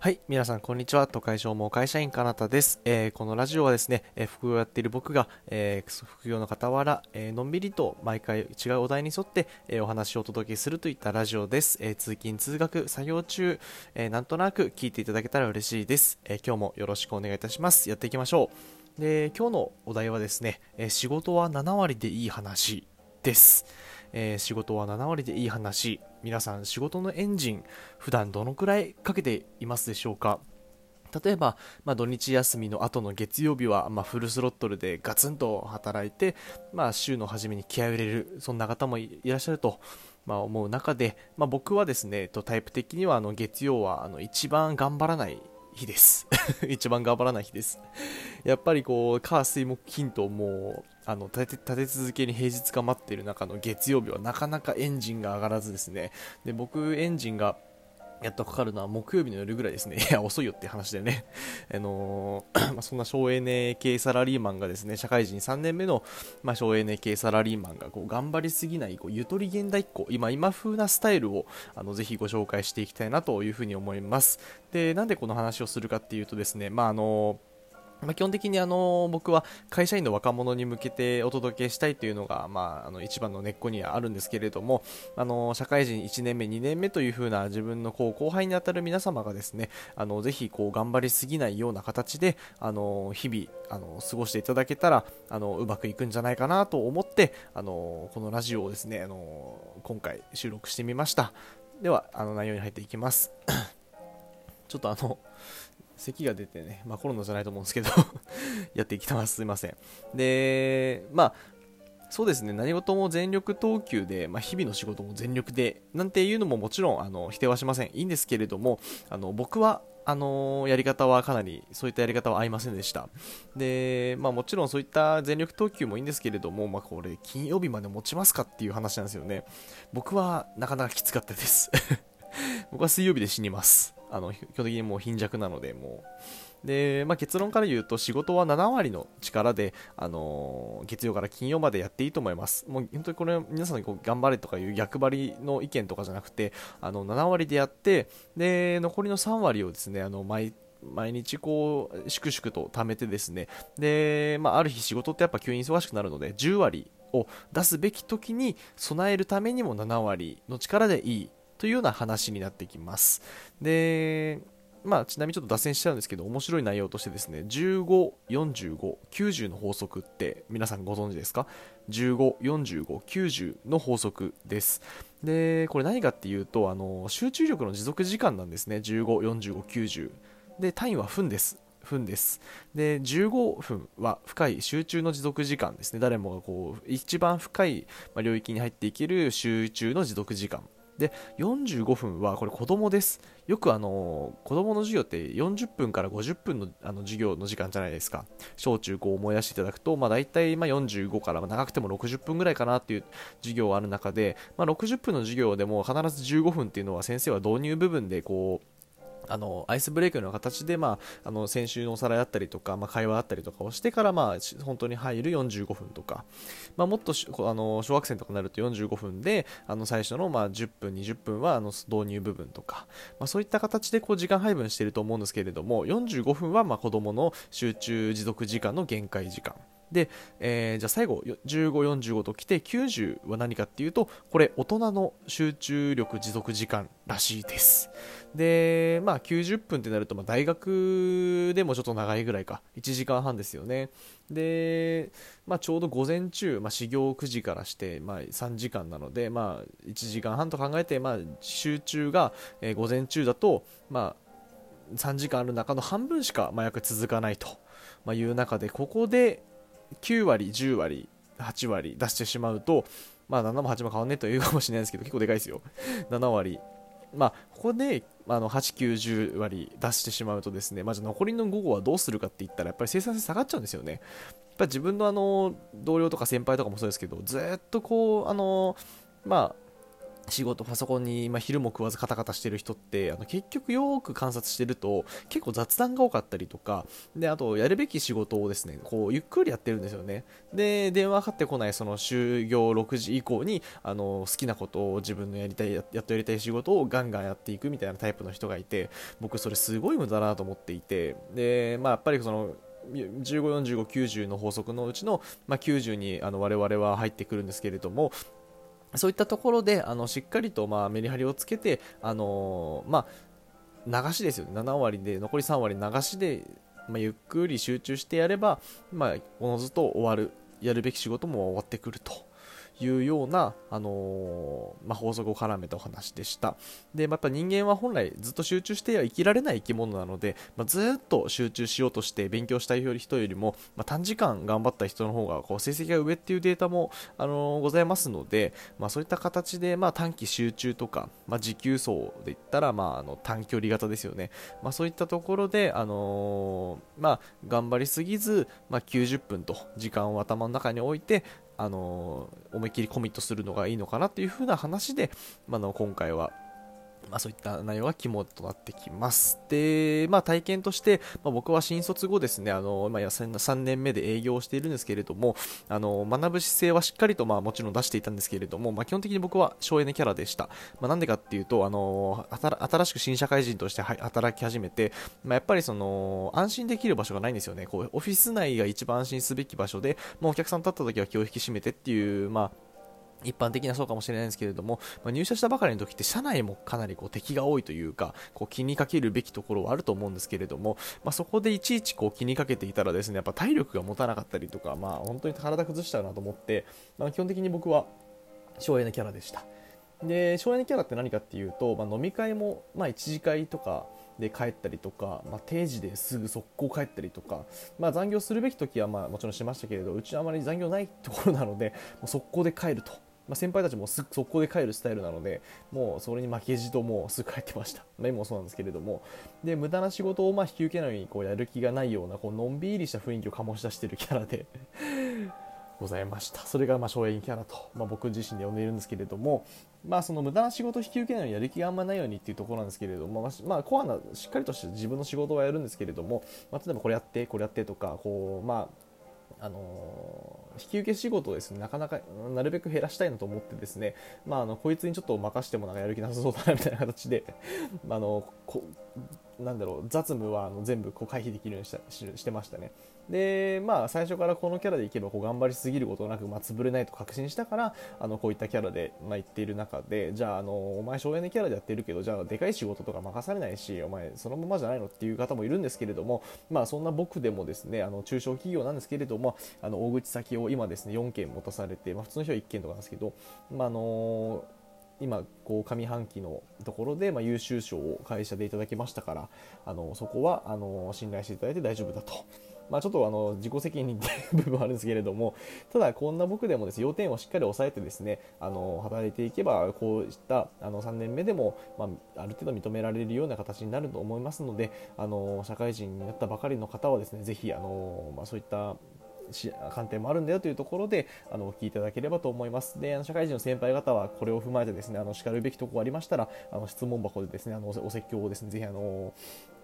はい。皆さん、こんにちは。都会上も会社員かなたです。えー、このラジオはですね、えー、副業をやっている僕が、えー、副業の傍ら、えのんびりと毎回違うお題に沿って、えお話をお届けするといったラジオです。え通勤、通学、作業中、えなんとなく聞いていただけたら嬉しいです、え今日もよろしくお願いいたします。やっていきましょう。で、今日のお題はですね、え仕事は7割でいい話です。えー、仕事は7割でいい話。皆さん仕事のエンジン普段どのくらいかけていますでしょうか？例えば、まあ、土日休みの後の月曜日は、まあ、フルスロットルでガツンと働いて、まあ、週の初めに気合を入れるそんな方もいらっしゃると、まあ、思う中で、まあ、僕はですねタイプ的にはあの月曜はあの一番頑張らない日です。一番頑張らない日です。やっぱりこう火水木金ともうあの立て立て続けに平日が待っている中の月曜日はなかなかエンジンが上がらずですねで僕エンジンがやっとかかるのは木曜日の夜ぐらいですね。いや、遅いよって話だよね。あのー、まあ、そんな省エネ系サラリーマンがですね、社会人3年目の、まあ、省エネ系サラリーマンがこう頑張りすぎないこうゆとり現代っ子、今、今風なスタイルをあのぜひご紹介していきたいなというふうに思います。で、なんでこの話をするかっていうとですね、まあ、あのーまあ、基本的にあの僕は会社員の若者に向けてお届けしたいというのが、まあ、あの一番の根っこにはあるんですけれどもあの社会人1年目、2年目という風な自分のこう後輩に当たる皆様がですねあのぜひこう頑張りすぎないような形であの日々あの過ごしていただけたらあのうまくいくんじゃないかなと思ってあのこのラジオをですねあの今回収録してみました。ではあの内容に入っていきます。ちょっとあの咳が出てね、まあ、コロナじゃないと思うんですけど やっていきたます。すいません。で、まあ、そうですね、何事も全力投球で、まあ、日々の仕事も全力で、なんていうのももちろんあの否定はしません。いいんですけれども、あの僕はあのやり方はかなり、そういったやり方は合いませんでした。で、まあもちろんそういった全力投球もいいんですけれども、まあこれ金曜日まで持ちますかっていう話なんですよね。僕はなかなかきつかったです 僕は水曜日で死にます。あの基本的にもう貧弱なので、もう。で、まあ、結論から言うと、仕事は7割の力で、あのー、月曜から金曜までやっていいと思います。もう本当にこれ、皆さんにこう頑張れとかいう逆張りの意見とかじゃなくて、あの7割でやって、で、残りの3割をですね、あの毎毎日こう、粛々と貯めてですね、で、まあ、ある日仕事ってやっぱ急に忙しくなるので、10割を出すべき時に備えるためにも7割の力でいいというような話になってきます。で、まあ、ちなみにちょっと脱線しちゃうんですけど、面白い内容としてですね、15、45、90の法則って皆さんご存知ですか ?15、45、90の法則です。で、これ何かっていうと、あの、集中力の持続時間なんですね。15、45、90。で、単位は分です。分です。で、15分は深い集中の持続時間ですね。誰もがこう、一番深い領域に入っていける集中の持続時間で45分はこれ子供です。よくあの子供の授業って40分から50分のあの授業の時間じゃないですか。小中高を思い出していただくと、まあ、大体まあ45から長くても60分ぐらいかなっていう授業がある中で、まあ、60分の授業でも必ず15分っていうのは先生は導入部分でこうあのアイスブレイクの形で、まあ、あの先週のおさらいだったりとか、まあ、会話だったりとかをしてから、まあ、本当に入る45分とか、まあ、もっとあの小学生とかになると45分であの最初の、まあ、10分、20分はあの導入部分とか、まあ、そういった形でこう時間配分していると思うんですけれども45分はまあ子どもの集中持続時間の限界時間。で、えー、じゃあ最後、15、45ときて90は何かっていうと、これ大人の集中力持続時間らしいです。で、まあ90分ってなると、まあ大学でもちょっと長いぐらいか、1時間半ですよね。で、まあちょうど午前中、まあ始業9時からして、まあ3時間なので、まあ1時間半と考えて、まあ集中が、えー、午前中だと、まあ3時間ある中の半分しか麻薬続かないと、まあ、いう中で、ここで9割、10割、8割出してしまうと、まあ7も8も変わんねえというかもしれないですけど、結構でかいですよ。7割。まあ、ここで、あの、8、9、10割出してしまうとですね、まあ、じゃ残りの午後はどうするかって言ったら、やっぱり生産性下がっちゃうんですよね。やっぱ自分のあの、同僚とか先輩とかもそうですけど、ずっとこう、あの、まあ、仕事パソコンに、まあ、昼も食わずカタカタしてる人ってあの結局よく観察してると結構雑談が多かったりとかであとやるべき仕事をですねこうゆっくりやってるんですよね。で電話かかってこないその就業6時以降にあの好きなことを自分のやりたいやっとやりたい仕事をガンガンやっていくみたいなタイプの人がいて僕それすごい無駄だなと思っていてで、まあ、やっぱりその15、45、90の法則のうちの、まあ、90にあの我々は入ってくるんですけれども、そういったところであのしっかりとまあメリハリをつけて、あのまあ、流しですよね、7割で残り3割流しで、まあ、ゆっくり集中してやれば、まあ、おのずと終わる、やるべき仕事も終わってくると。いうような、あのー、まあ、法則を絡めたお話でした。で、まあ、やっぱ人間は本来ずっと集中しては生きられない生き物なので、まあ、ずっと集中しようとして勉強したい人よりも、ま短時間頑張った人の方がこう成績が上っていうデータも、あのー、ございますので、まそういった形で、ま短期集中とか、ま持久走で言ったら、まあ、あの短距離型ですよね。まそういったところで、あのま頑張りすぎず、ま90分と時間を頭の中に置いて、あの思いっきりコミットするのがいいのかなっていう風な話で、まあの今回はまあ、そういった内容が肝となってきます。で、まあ、体験として、まあ、僕は新卒後ですね、あの、まあ、3年目で営業をしているんですけれども、あの、学ぶ姿勢はしっかりと、まあ、もちろん出していたんですけれども、まあ、基本的に僕は省エネキャラでした。まあ、なんでかっていうと、あの、新しく新社会人として働き始めて、まあ、やっぱりその、安心できる場所がないんですよね。こう、オフィス内が一番安心すべき場所で、まあ、お客さん立った時は気を引き締めてっていう、まあ、一般的なそうかもしれないんですけれども、まあ、入社したばかりの時って社内もかなりこう敵が多いというかこう気にかけるべきところはあると思うんですけれども、まあ、そこでいちいちこう気にかけていたらですねやっぱ体力が持たなかったりとか、まあ、本当に体崩しちゃうなと思って、まあ、基本的に僕は省エネキャラでした。で省エネキャラって何かっていうと、まあ、飲み会も、まあ、1次会とかで帰ったりとか、まあ、定時ですぐ速攻帰ったりとか、まあ、残業するべき時はまあもちろんしましたけれどうちはあまり残業ないところなのでもう速攻で帰ると。まあ、先輩たちもす速攻で帰るスタイルなのでもうそれに負けじともうすぐ帰ってました、ま あ、今もそうなんですけれども。で無駄な仕事をまあ引き受けないようにこうやる気がないようなこうのんびりした雰囲気を醸し出してるキャラで ございました。それがまあ省エネキャラと、まあ、僕自身で呼んでいるんですけれども、まあ、その無駄な仕事を引き受けないようにやる気があんまないようにっていうところなんですけれども、まあ、まあ、コアなしっかりとして自分の仕事はやるんですけれども、まあ、例えばこれやってこれやってとかこうまああの引き受け仕事をですねなかなかなるべく減らしたいなと思ってですね、まあ、あのこいつにちょっと任してもなんかやる気なさそうだなみたいな形で あのこなんだろう雑務はあの全部こう回避できるようにしたししてましたね。で、まあ、最初からこのキャラでいけばこう頑張りすぎることなく、まあ、潰れないと確信したからあのこういったキャラで、まあ、言っている中でじゃああのお前省エネキャラでやってるけどじゃあでかい仕事とか任されないしお前そのままじゃないのっていう方もいるんですけれども、まあ、そんな僕でもですねあの中小企業なんですけれどもあの大口先を今ですね4件持たされて、まあ、普通の人は1件とかなんですけど、まあ、あの今こう上半期のところで、ま、優秀賞を会社でいただきましたからあのそこはあの信頼していただいて大丈夫だと。まあ、ちょっとあの自己責任っていう部分はあるんですけれども、ただこんな僕でもです要点をしっかり押さえてですね、あの働いていけば、こうしたあの3年目でも、まあ、ある程度認められるような形になると思いますので、あの社会人になったばかりの方はですね、ぜひあの、まあ、そういった観点もあるんだよというところであのお聞きいただければと思います。であの社会人の先輩方はこれを踏まえてですねあの叱るべきところありましたらあの質問箱でですねあのお説教をですねぜひあの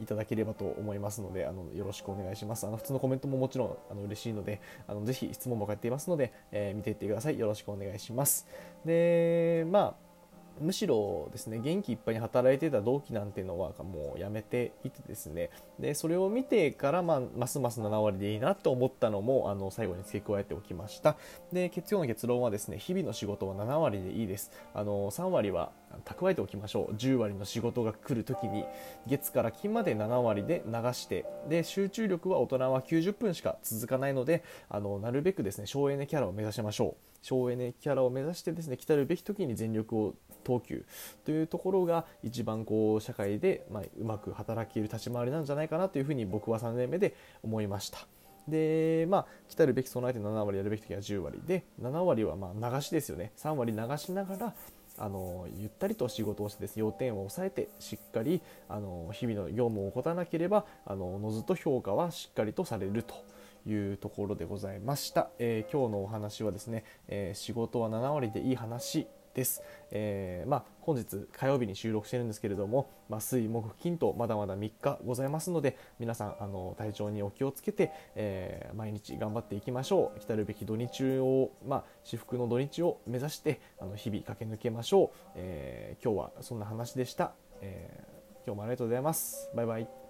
いただければと思いますのであのよろしくお願いします。あの普通のコメントももちろんあの嬉しいのであのぜひ質問箱やっていますので、えー、見ていってください。よろしくお願いします。でまあむしろですね元気いっぱいに働いてた同期なんていうのはもうやめていてですね。でそれを見てから、まあ、ますます7割でいいなと思ったのもあの最後に付け加えておきました。で結論の結論はですね日々の仕事は7割でいいです。あの3割は蓄えておきましょう。10割の仕事が来るときに月から金まで7割で流してで集中力は大人は90分しか続かないのであのなるべくですね省エネキャラを目指しましょう。省エネキャラを目指してですね来たるべき時に全力を投球というところが一番こう社会で、ま、うまく働ける立ち回りなんじゃないかなというふうに僕は3年目で思いました。で、まあ、来たるべき備えて7割やるべき時は10割で、7割はま流しですよね。3割流しながら、あのゆったりと仕事をしてです、ね、要点を抑えてしっかりあの日々の業務を怠らなければあのおのずと評価はしっかりとされるというところでございました、えー、今日のお話はですね、えー、仕事は7割でいい話です。えー、まあ、本日火曜日に収録してるんですけれども、まあ、水木金とまだまだ3日ございますので皆さんあの体調にお気をつけて、えー、毎日頑張っていきましょう。来るべき土日を、まあ、至福の土日を目指してあの日々駆け抜けましょう、えー、今日はそんな話でした、え今日もありがとうございます。バイバイ。